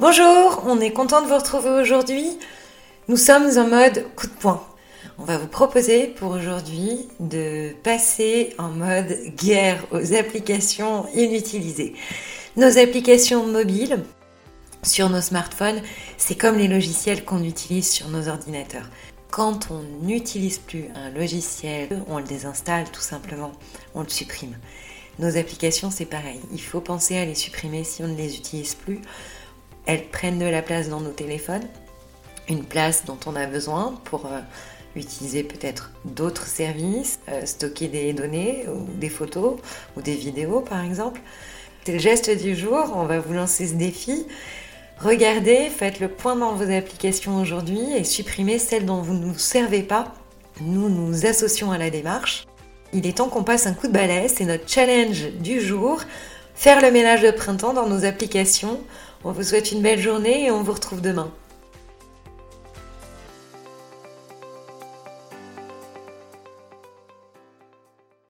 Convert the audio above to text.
Bonjour, on est content de vous retrouver aujourd'hui. Nous sommes en mode coup de poing. On va vous proposer pour aujourd'hui de passer en mode guerre aux applications inutilisées. Nos applications mobiles sur nos smartphones, c'est comme les logiciels qu'on utilise sur nos ordinateurs. Quand on n'utilise plus un logiciel, on le désinstalle tout simplement, on le supprime. Nos applications, c'est pareil. Il faut penser à les supprimer si on ne les utilise plus. Elles prennent de la place dans nos téléphones, une place dont on a besoin pour euh, utiliser peut-être d'autres services, euh, stocker des données ou des photos ou des vidéos par exemple. C'est le geste du jour, on va vous lancer ce défi. Regardez, faites le point dans vos applications aujourd'hui et supprimez celles dont vous ne vous servez pas. Nous nous associons à la démarche. Il est temps qu'on passe un coup de balai, c'est notre challenge du jour. Faire le ménage de printemps dans nos applications. On vous souhaite une belle journée et on vous retrouve demain.